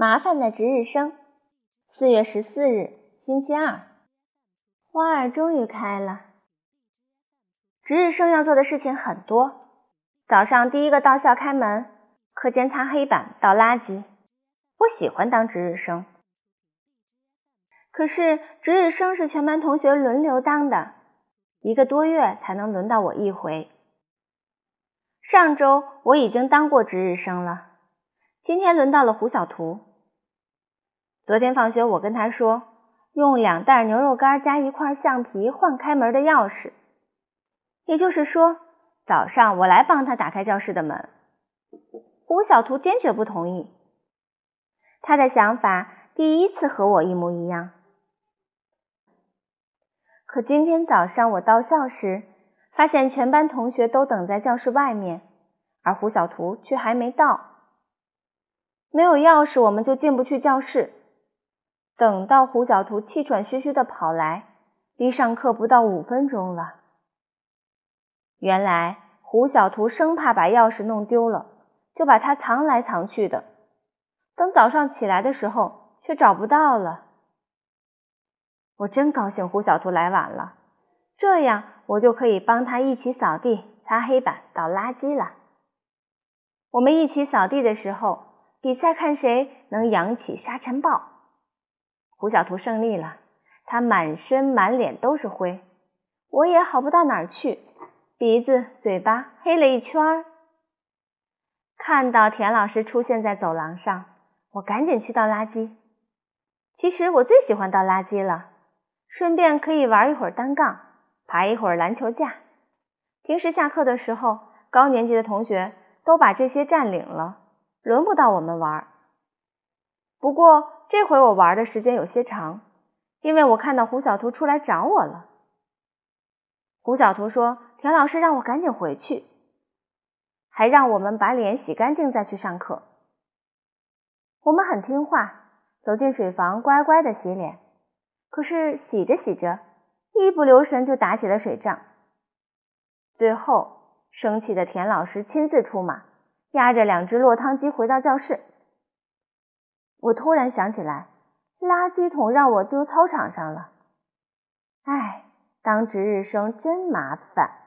麻烦的值日生，四月十四日，星期二，花儿终于开了。值日生要做的事情很多。早上第一个到校开门，课间擦黑板、倒垃圾。我喜欢当值日生，可是值日生是全班同学轮流当的，一个多月才能轮到我一回。上周我已经当过值日生了，今天轮到了胡小图。昨天放学，我跟他说，用两袋牛肉干加一块橡皮换开门的钥匙。也就是说，早上我来帮他打开教室的门。胡小图坚决不同意。他的想法第一次和我一模一样。可今天早上我到校时，发现全班同学都等在教室外面，而胡小图却还没到。没有钥匙，我们就进不去教室。等到胡小图气喘吁吁的跑来，离上课不到五分钟了。原来胡小图生怕把钥匙弄丢了，就把它藏来藏去的。等早上起来的时候，却找不到了。我真高兴胡小图来晚了，这样我就可以帮他一起扫地、擦黑板、倒垃圾了。我们一起扫地的时候，比赛看谁能扬起沙尘暴。胡小图胜利了，他满身满脸都是灰，我也好不到哪儿去，鼻子、嘴巴黑了一圈儿。看到田老师出现在走廊上，我赶紧去倒垃圾。其实我最喜欢倒垃圾了，顺便可以玩一会儿单杠，爬一会儿篮球架。平时下课的时候，高年级的同学都把这些占领了，轮不到我们玩。不过，这回我玩的时间有些长，因为我看到胡小图出来找我了。胡小图说：“田老师让我赶紧回去，还让我们把脸洗干净再去上课。”我们很听话，走进水房乖乖的洗脸。可是洗着洗着，一不留神就打起了水仗。最后，生气的田老师亲自出马，压着两只落汤鸡回到教室。我突然想起来，垃圾桶让我丢操场上了。唉，当值日生真麻烦。